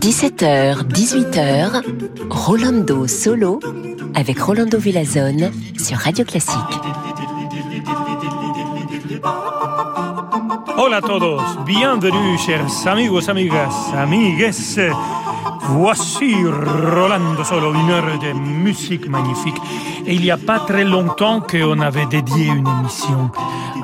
17h, 18h, Rolando Solo avec Rolando Villazone sur Radio Classique. Hola a todos, bienvenue chers amigos, amigas, amigues. Voici Rolando Solo, une heure de musique magnifique. Et il n'y a pas très longtemps qu'on avait dédié une émission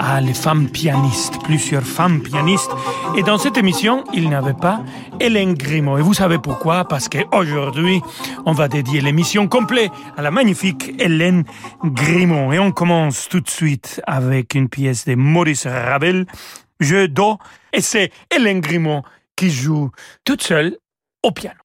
à les femmes pianistes, plusieurs femmes pianistes. Et dans cette émission, il n'y avait pas Hélène Grimaud. Et vous savez pourquoi? Parce qu'aujourd'hui, on va dédier l'émission complète à la magnifique Hélène Grimaud. Et on commence tout de suite avec une pièce de Maurice Ravel, Jeu d'eau. Et c'est Hélène Grimaud qui joue toute seule au piano.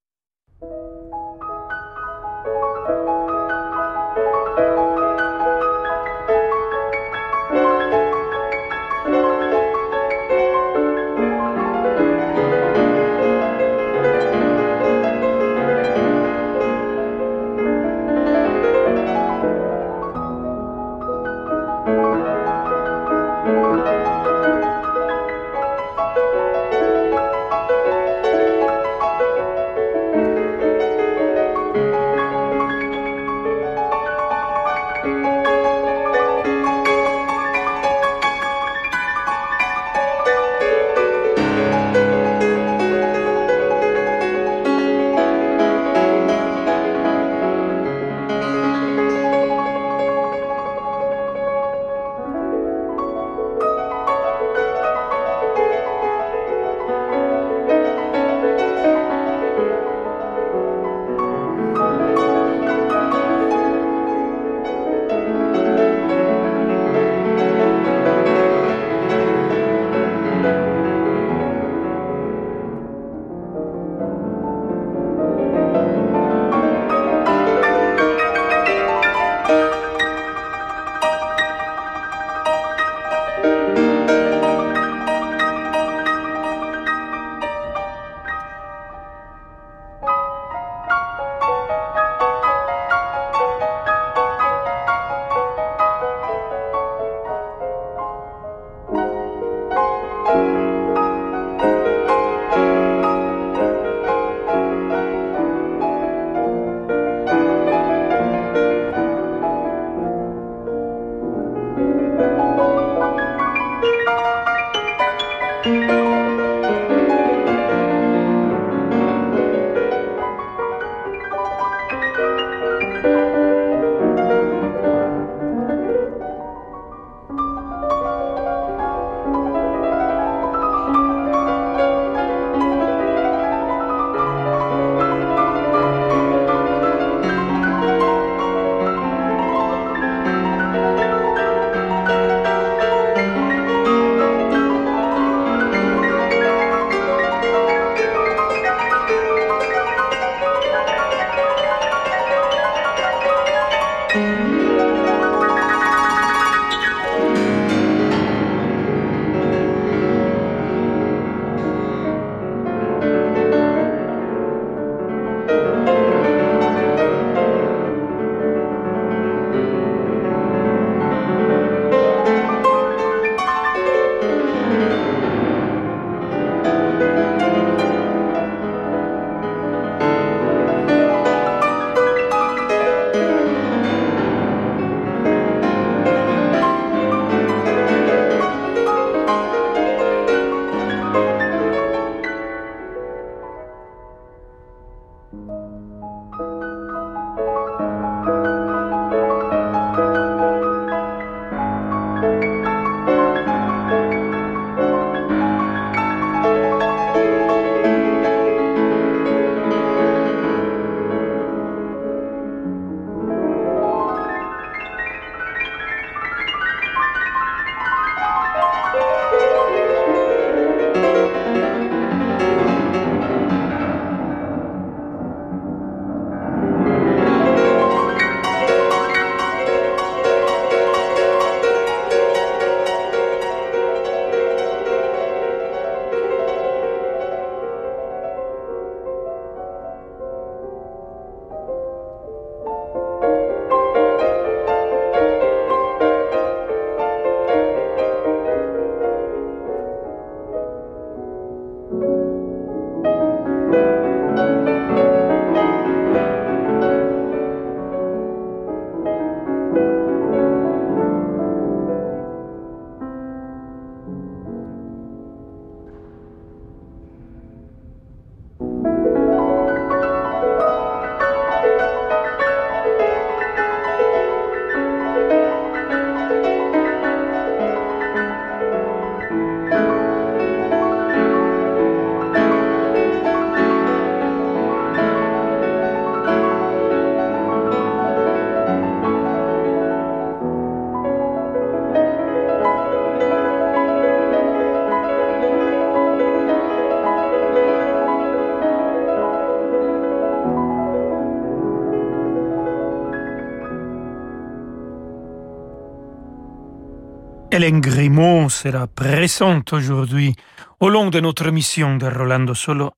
Hélène Grimaud sera présente aujourd'hui au long de notre mission de Rolando Solo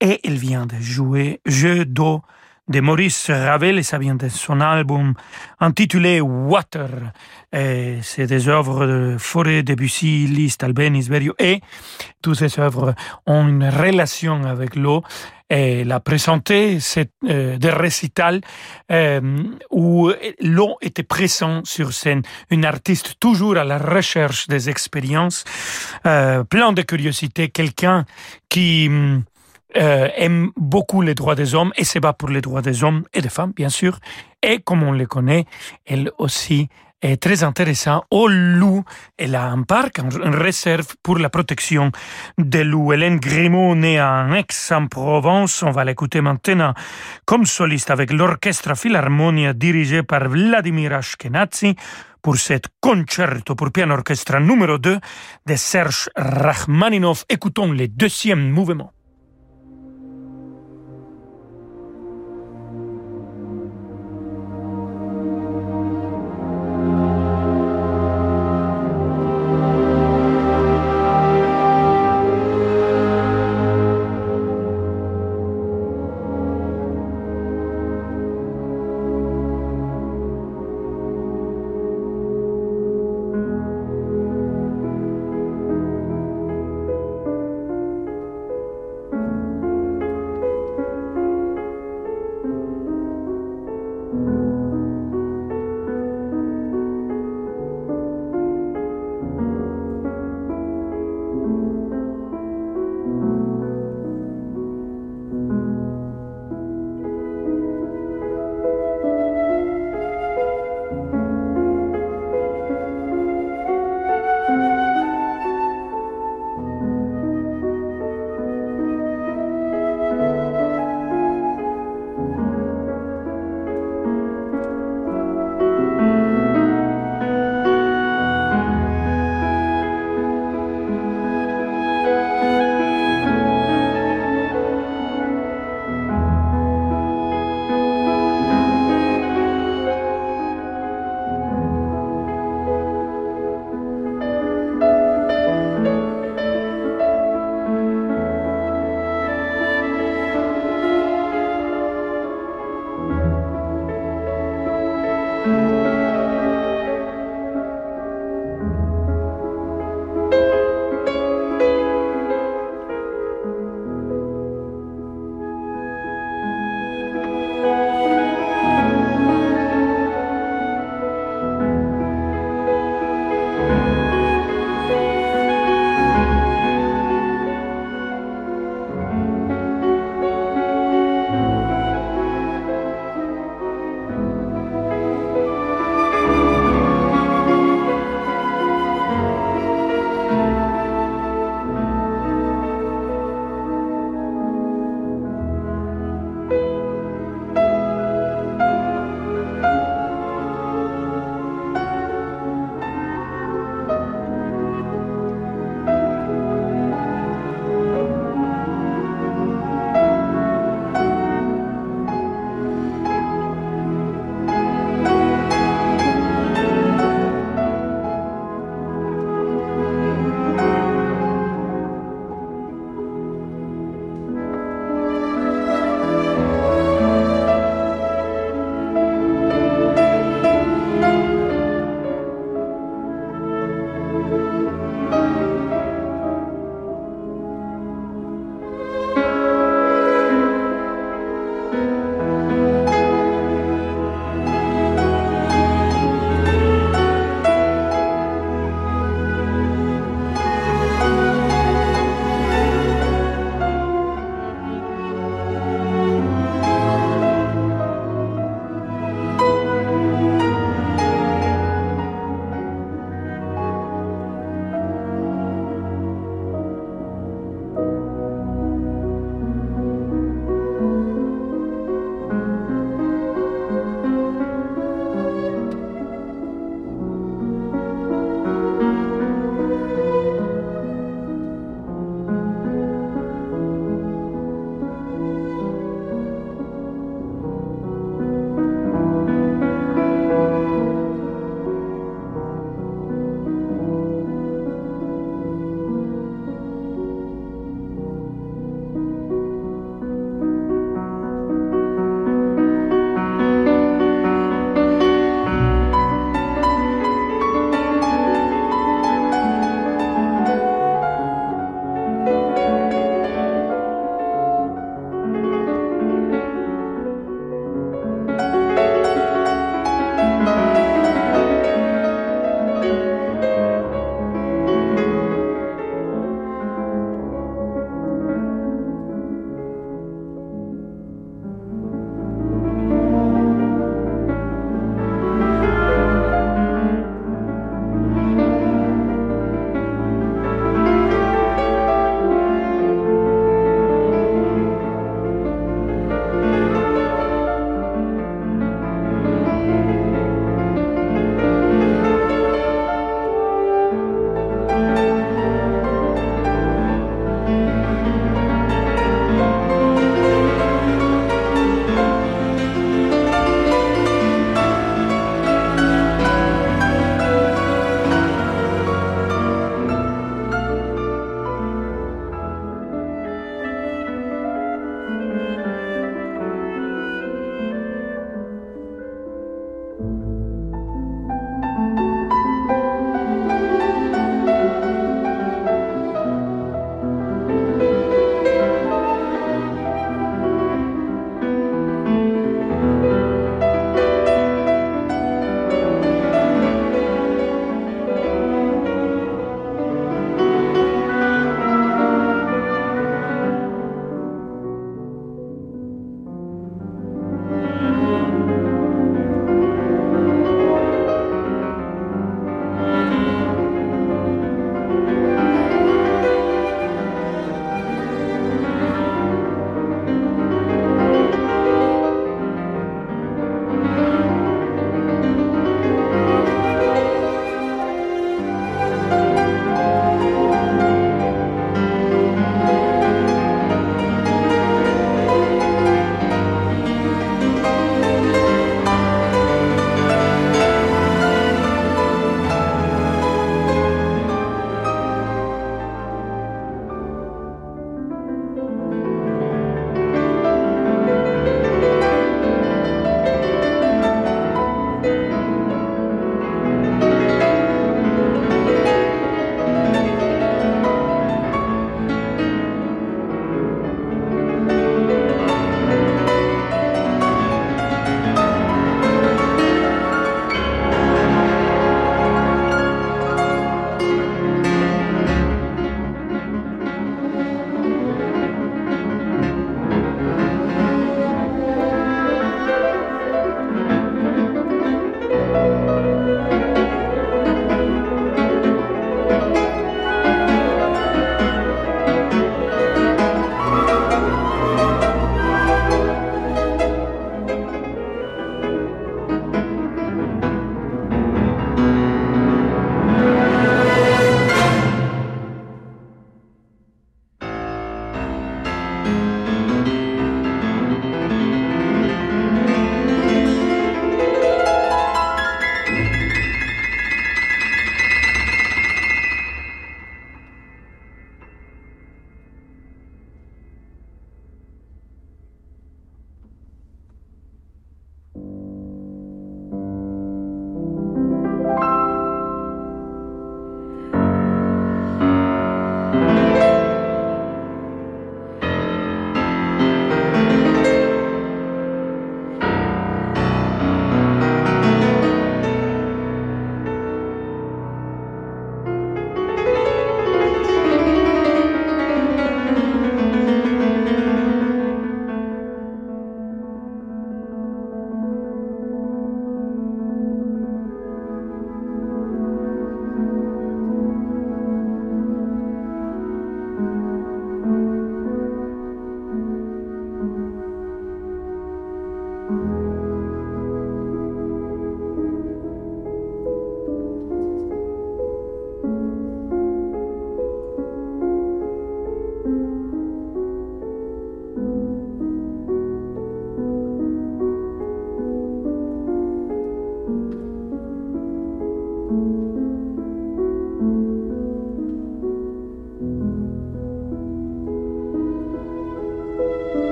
et elle vient de jouer Jeu d'eau de Maurice Ravel et ça vient de son album intitulé Water. C'est des œuvres de Forêt, Debussy, Liszt, Albéniz, Berio et toutes ces œuvres ont une relation avec l'eau. Elle a présenté cette, euh, des récitals euh, où l'eau était présent sur scène. Une artiste toujours à la recherche des expériences, euh, plein de curiosité, quelqu'un qui euh, aime beaucoup les droits des hommes et se bat pour les droits des hommes et des femmes, bien sûr. Et comme on le connaît, elle aussi est très intéressante au loup. Elle a un parc, une réserve pour la protection des loups. Hélène Grimaud, née en Aix-en-Provence, on va l'écouter maintenant comme soliste avec l'orchestre Philharmonia dirigé par Vladimir Ashkenazi pour cet concerto pour piano orchestre numéro 2 de Serge Rachmaninov. Écoutons le deuxième mouvement.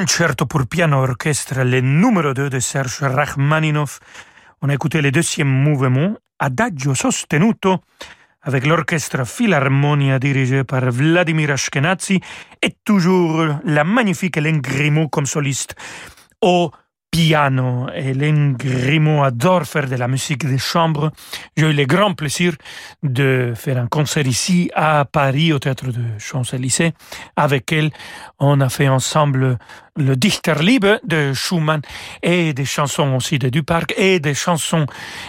Concerto pour piano orchestre, le numéro 2 de Serge Rachmaninoff. On a écouté le deuxième mouvement, Adagio sostenuto, avec l'orchestre Philharmonia dirigé par Vladimir Ashkenazi et toujours la magnifique Hélène Grimaud comme soliste au piano. Hélène Grimaud adore faire de la musique de chambre. J'ai eu le grand plaisir de faire un concert ici à Paris au théâtre de Champs-Élysées. Avec elle, on a fait ensemble le Dichterliebe de Schumann et des chansons aussi de Duparc et des chansons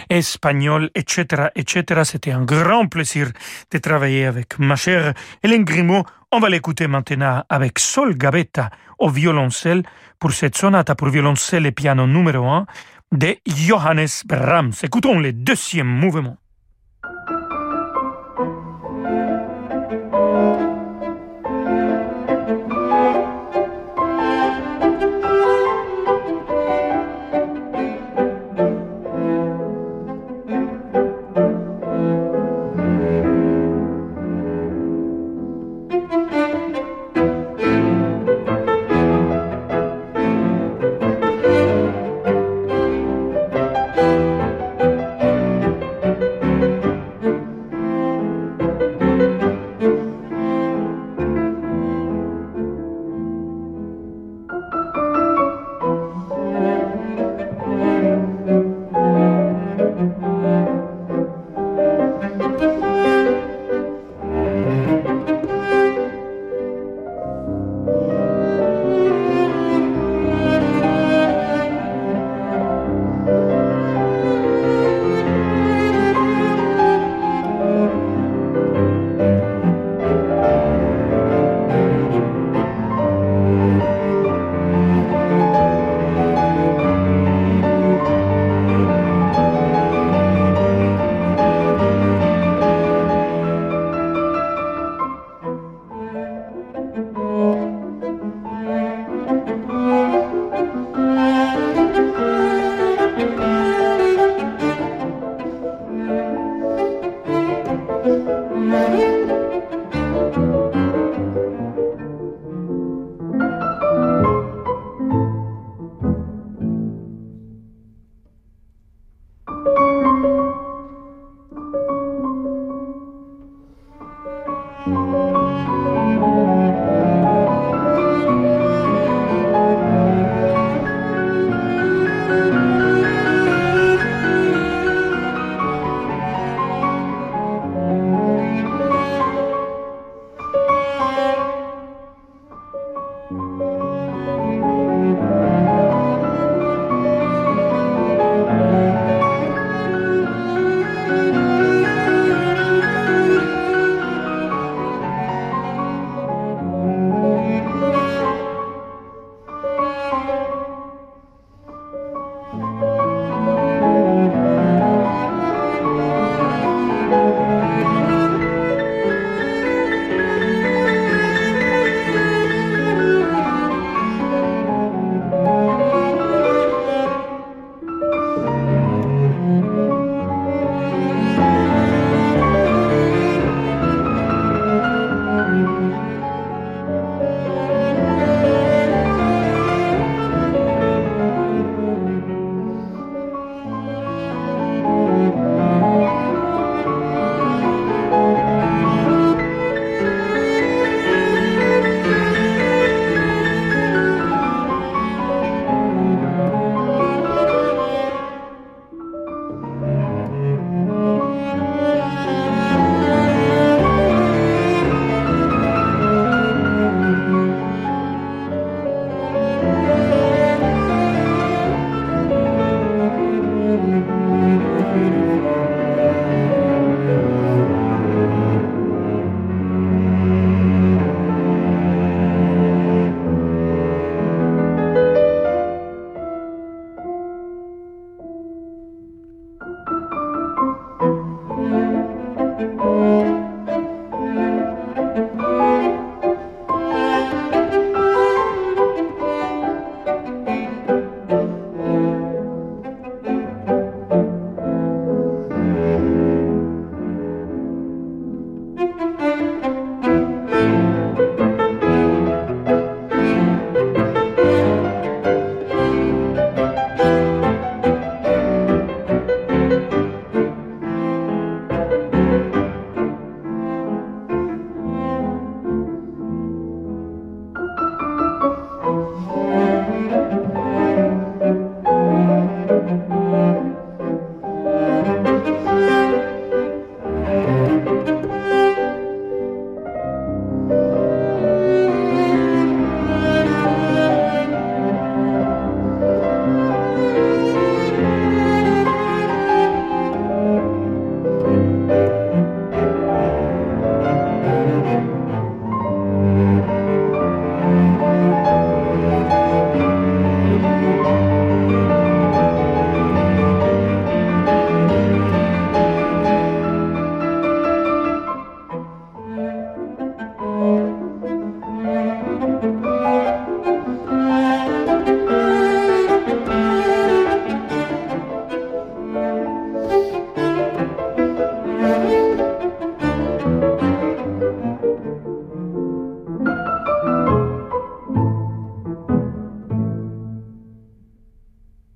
espagnoles, etc., etc. C'était un grand plaisir de travailler avec ma chère Hélène Grimaud. On va l'écouter maintenant avec Sol Gavetta au violoncelle pour cette sonate pour violoncelle et piano numéro 1 de Johannes Brahms. Écoutons le deuxième mouvement.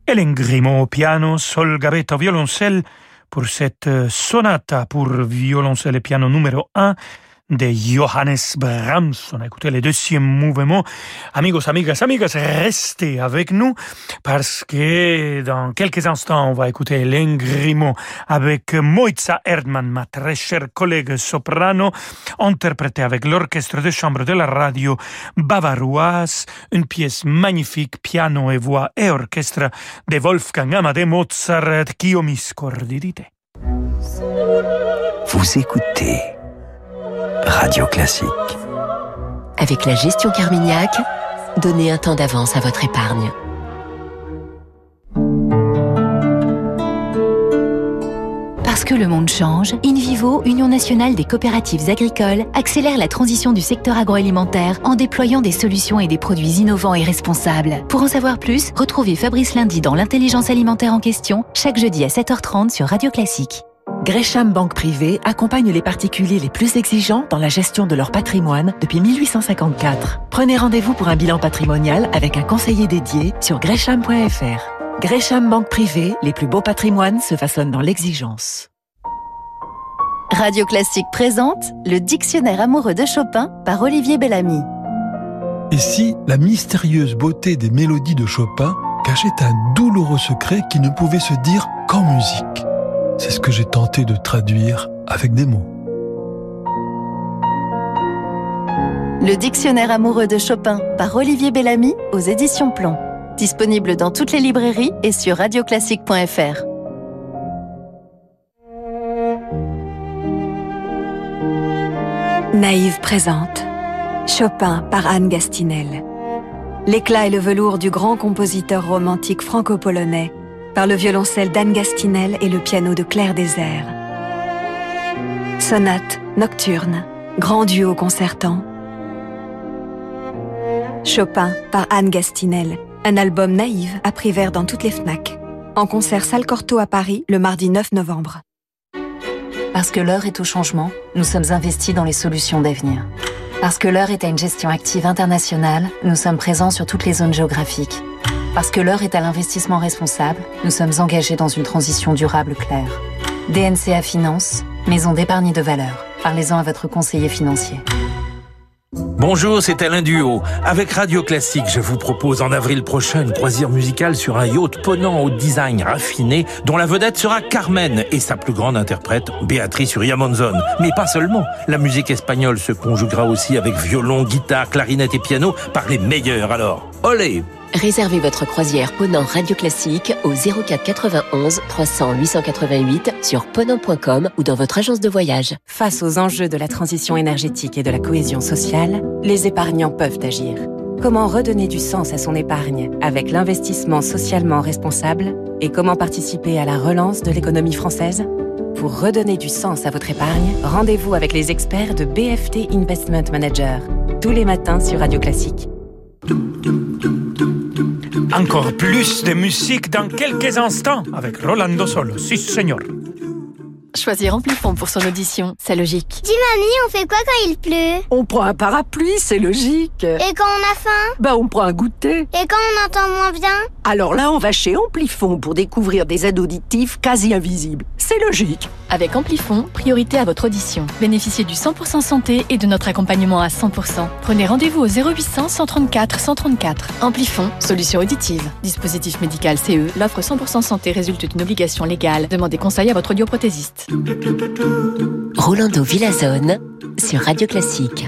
Hélène Grimaud au piano, Sol Gabetta au violoncelle pour cette euh, sonata pour violoncelle et piano numéro 1 de Johannes Brahms. On a écouté le deuxième mouvement. Amigos, amigas, amigas, restez avec nous parce que dans quelques instants, on va écouter Hélène Grimaud avec Moitza Erdmann, ma très chère collègue soprano, interprétée avec l'orchestre de chambre de la radio bavaroise, une pièce magnifique, piano et voix et orchestre de Wolfgang Amadeus Mozart, qui Scordidite. Vous écoutez Radio Classique. Avec la gestion Carmignac, donnez un temps d'avance à votre épargne. Parce que le monde change, InVivo, Union nationale des coopératives agricoles, accélère la transition du secteur agroalimentaire en déployant des solutions et des produits innovants et responsables. Pour en savoir plus, retrouvez Fabrice Lundi dans l'intelligence alimentaire en question, chaque jeudi à 7h30 sur Radio Classique. Gresham Banque Privée accompagne les particuliers les plus exigeants dans la gestion de leur patrimoine depuis 1854. Prenez rendez-vous pour un bilan patrimonial avec un conseiller dédié sur gresham.fr. Gresham Banque Privée, les plus beaux patrimoines se façonnent dans l'exigence. Radio Classique présente le Dictionnaire amoureux de Chopin par Olivier Bellamy. Et si la mystérieuse beauté des mélodies de Chopin cachait un douloureux secret qui ne pouvait se dire qu'en musique? C'est ce que j'ai tenté de traduire avec des mots. Le dictionnaire amoureux de Chopin par Olivier Bellamy aux éditions Plomb. Disponible dans toutes les librairies et sur radioclassique.fr. Naïve présente. Chopin par Anne Gastinel. L'éclat et le velours du grand compositeur romantique franco-polonais par le violoncelle d'Anne Gastinel et le piano de Claire Désert. Sonate, nocturne, grand duo concertant. Chopin par Anne Gastinel, un album naïf à prix vert dans toutes les FNAC. En concert Salle Corto à Paris le mardi 9 novembre. Parce que l'heure est au changement, nous sommes investis dans les solutions d'avenir. Parce que l'heure est à une gestion active internationale, nous sommes présents sur toutes les zones géographiques parce que l'heure est à l'investissement responsable, nous sommes engagés dans une transition durable claire. DNCA Finance, maison d'épargne de valeur. Parlez-en à votre conseiller financier. Bonjour, c'est Alain Duo. Avec Radio Classique, je vous propose en avril prochain une croisière musicale sur un yacht ponant au design raffiné, dont la vedette sera Carmen et sa plus grande interprète, Béatrice Uriamonzon. Mais pas seulement. La musique espagnole se conjuguera aussi avec violon, guitare, clarinette et piano par les meilleurs. Alors, olé Réservez votre croisière Ponant Radio Classique au 04 91 300 888 sur ponant.com ou dans votre agence de voyage. Face aux enjeux de la transition énergétique et de la cohésion sociale, les épargnants peuvent agir. Comment redonner du sens à son épargne avec l'investissement socialement responsable et comment participer à la relance de l'économie française? Pour redonner du sens à votre épargne, rendez-vous avec les experts de BFT Investment Manager tous les matins sur Radio Classique. Encore plus de musique dans quelques instants avec Rolando Solo. Si, señor. Choisir Amplifon pour son audition, c'est logique. Dis mamie, on fait quoi quand il pleut? On prend un parapluie, c'est logique. Et quand on a faim? Bah on prend un goûter. Et quand on entend moins bien? Alors là, on va chez Amplifon pour découvrir des aides auditives quasi invisibles. C'est logique. Avec Amplifon, priorité à votre audition. Bénéficiez du 100% santé et de notre accompagnement à 100%. Prenez rendez-vous au 0800 134 134. Amplifon, solution auditive. Dispositif médical CE, l'offre 100% santé résulte d'une obligation légale. Demandez conseil à votre audioprothésiste. Rolando Villazone sur Radio Classique.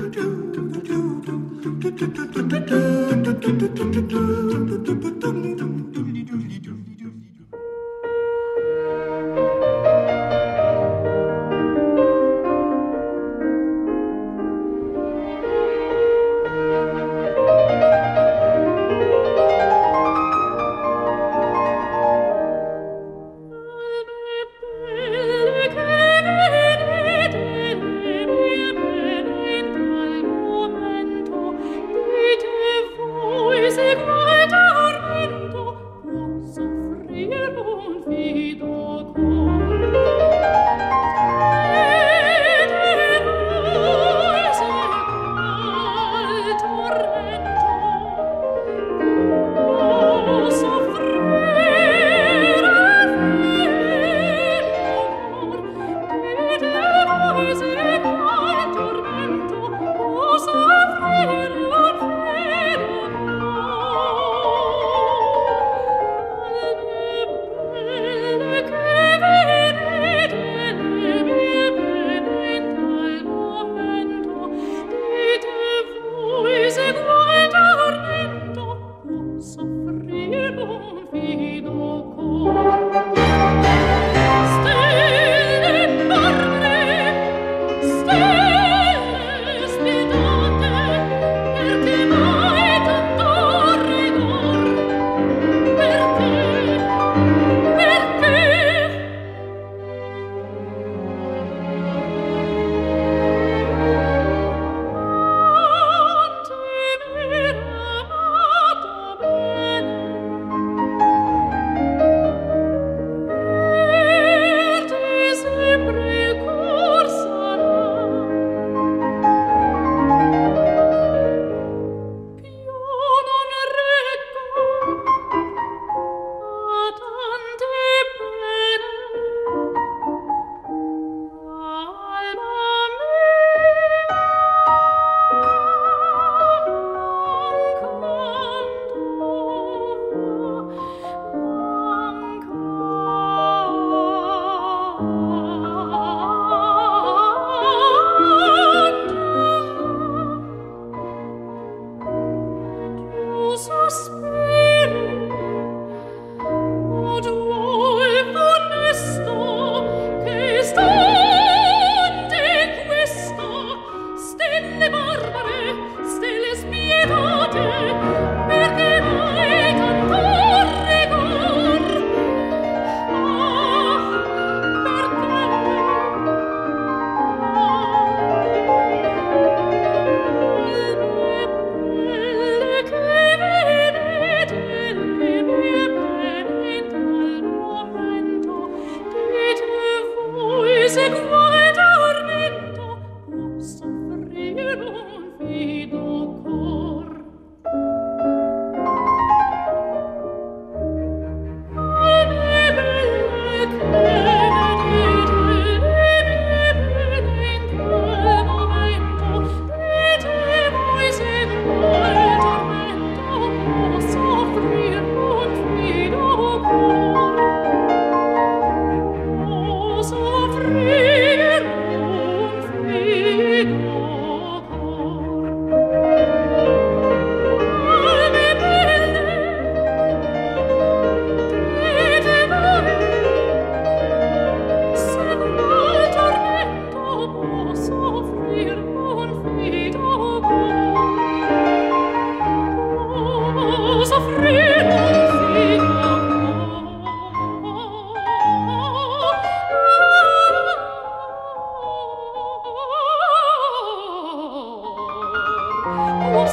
so sweet.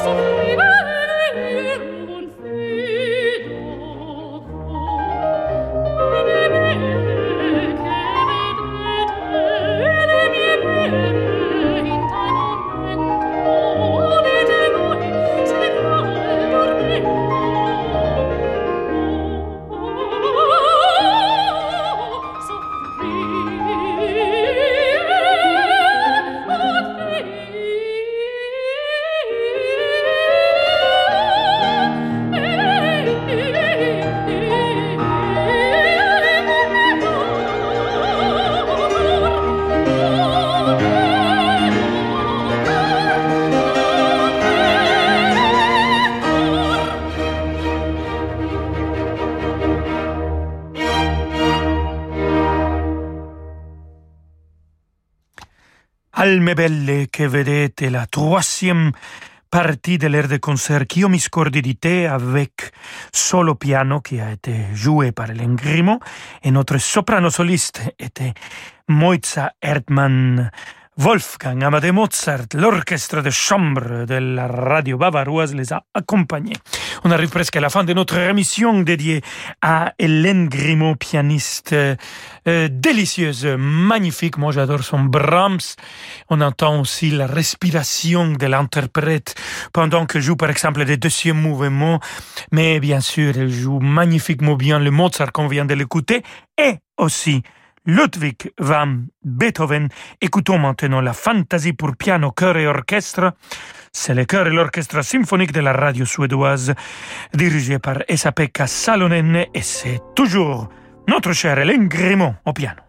Christ. Belle che vedete la troisième partie de l'air de concert Chio mi scordi di te avec solo piano qui a été joué par l'Engrimo et notre soprano soliste était Moitza Erdmann Wolfgang Amade Mozart, l'orchestre de chambre de la radio bavaroise les a accompagnés. On arrive presque à la fin de notre émission dédiée à Hélène Grimaud, pianiste euh, délicieuse, magnifique. Moi, j'adore son Brahms. On entend aussi la respiration de l'interprète pendant qu'elle joue, par exemple, les deuxièmes mouvements. Mais bien sûr, elle joue magnifiquement bien le Mozart qu'on vient de l'écouter et aussi Ludwig van Beethoven. Écoutons maintenant la fantaisie pour piano, chœur et orchestre. C'est le chœur et l'orchestre symphonique de la radio suédoise, dirigé par Esa-Pekka Salonen, et c'est toujours notre cher Hélène Grimont au piano.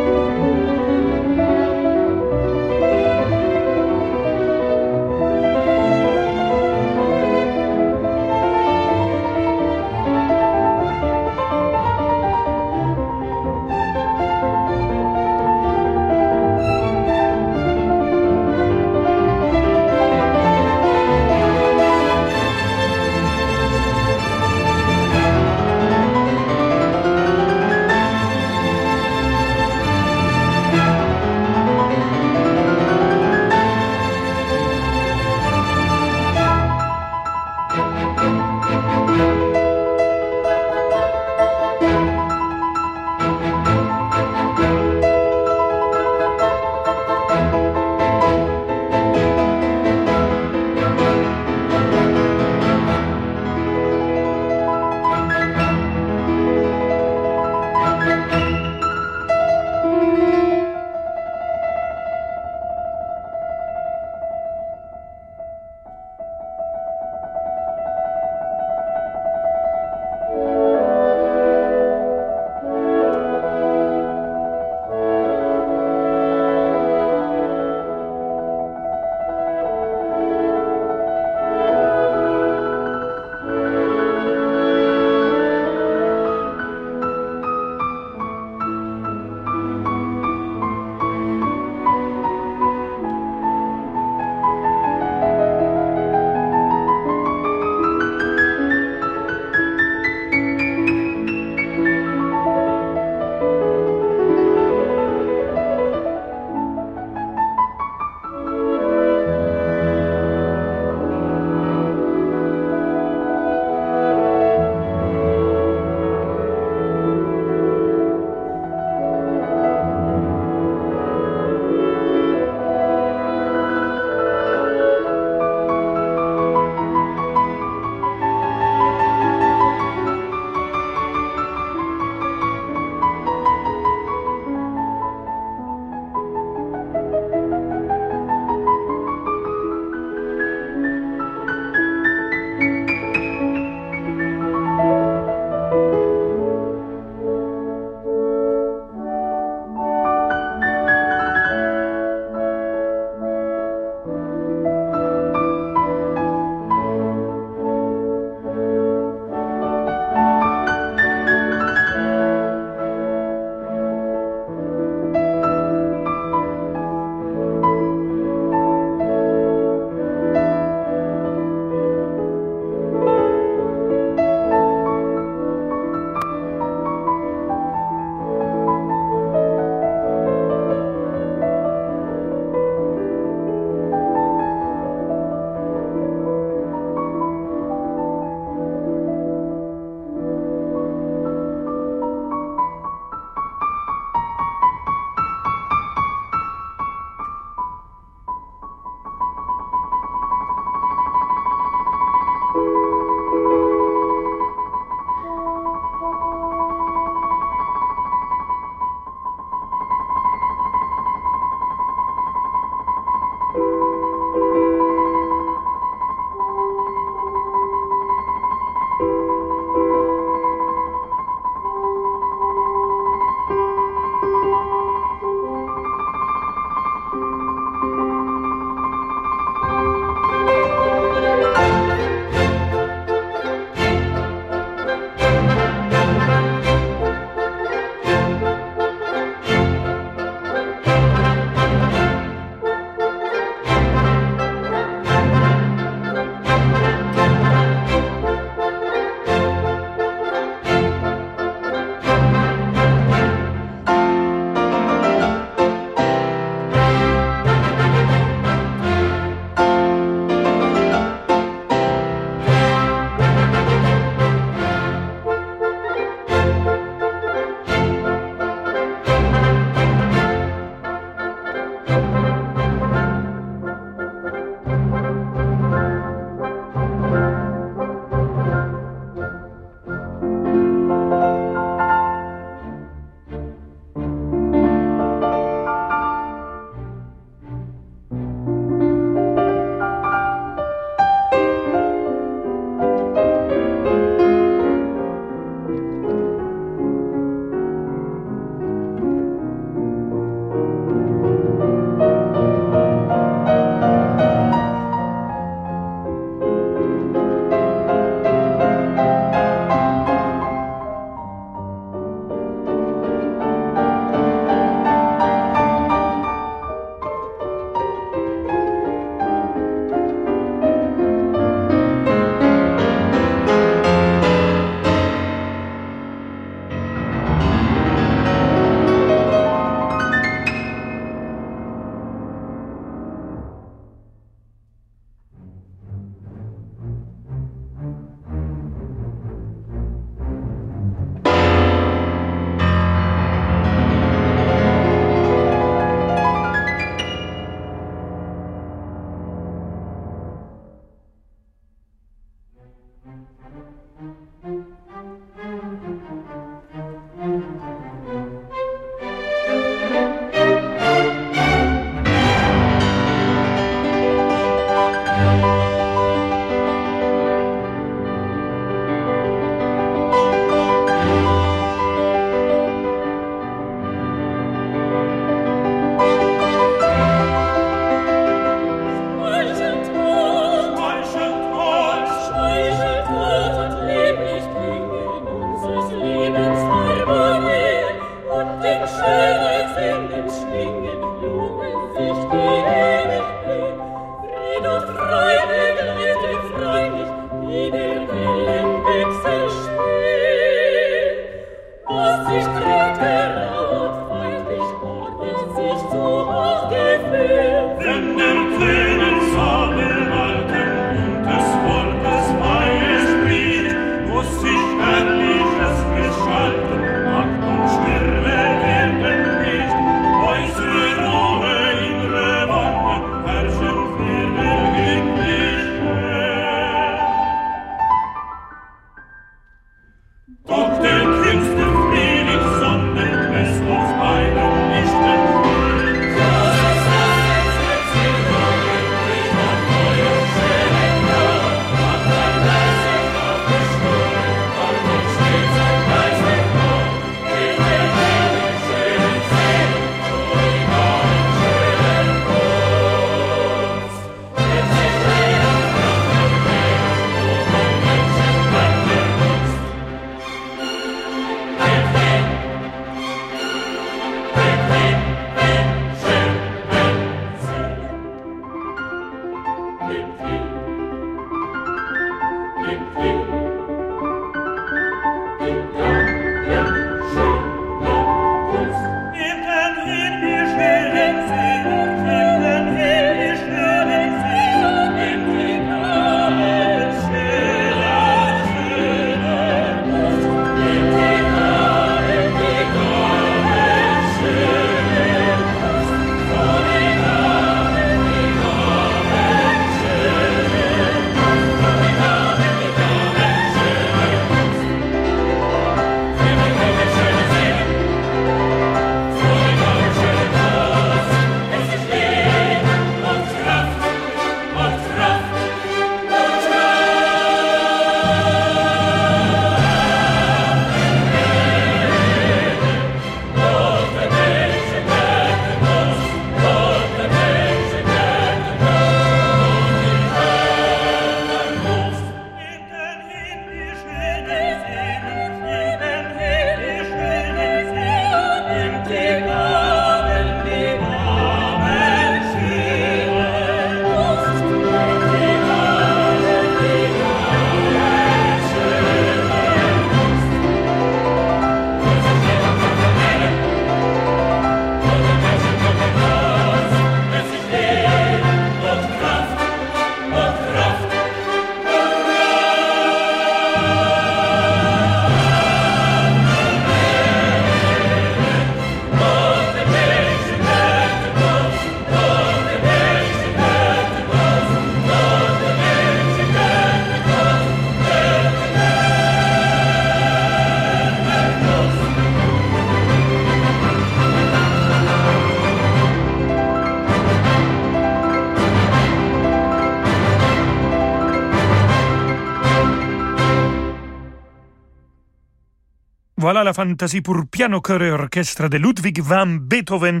Fantaisie pour piano, chœur et orchestre de Ludwig van Beethoven,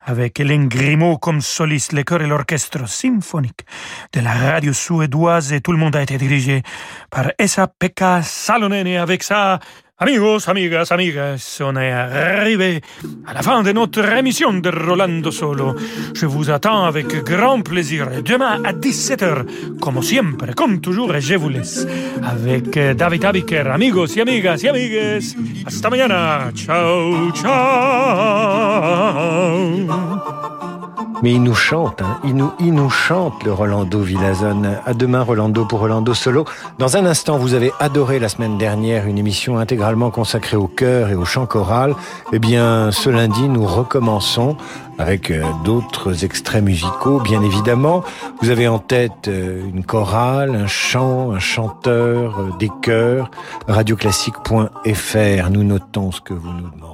avec Hélène Grimaud comme soliste, le chœur et l'orchestre symphonique de la radio suédoise, et tout le monde a été dirigé par Esa-Pekka Salonen, et avec ça, Amigos, amigas, amigas, on est arrivé à la fin de notre émission de Rolando Solo. Je vous attends avec grand plaisir demain à 17h, comme sempre, comme toujours, je vous laisse avec David Abiker. Amigos y amigas y amigues, hasta mañana. Ciao, ciao. Mais il nous chante, hein. il, nous, il nous chante le Rolando Villazone. À demain Rolando pour Rolando Solo. Dans un instant, vous avez adoré la semaine dernière une émission intégralement consacrée au chœur et au chant choral. Eh bien, ce lundi, nous recommençons avec euh, d'autres extraits musicaux, bien évidemment. Vous avez en tête euh, une chorale, un chant, un chanteur, euh, des chœurs. Radioclassique.fr, nous notons ce que vous nous demandez.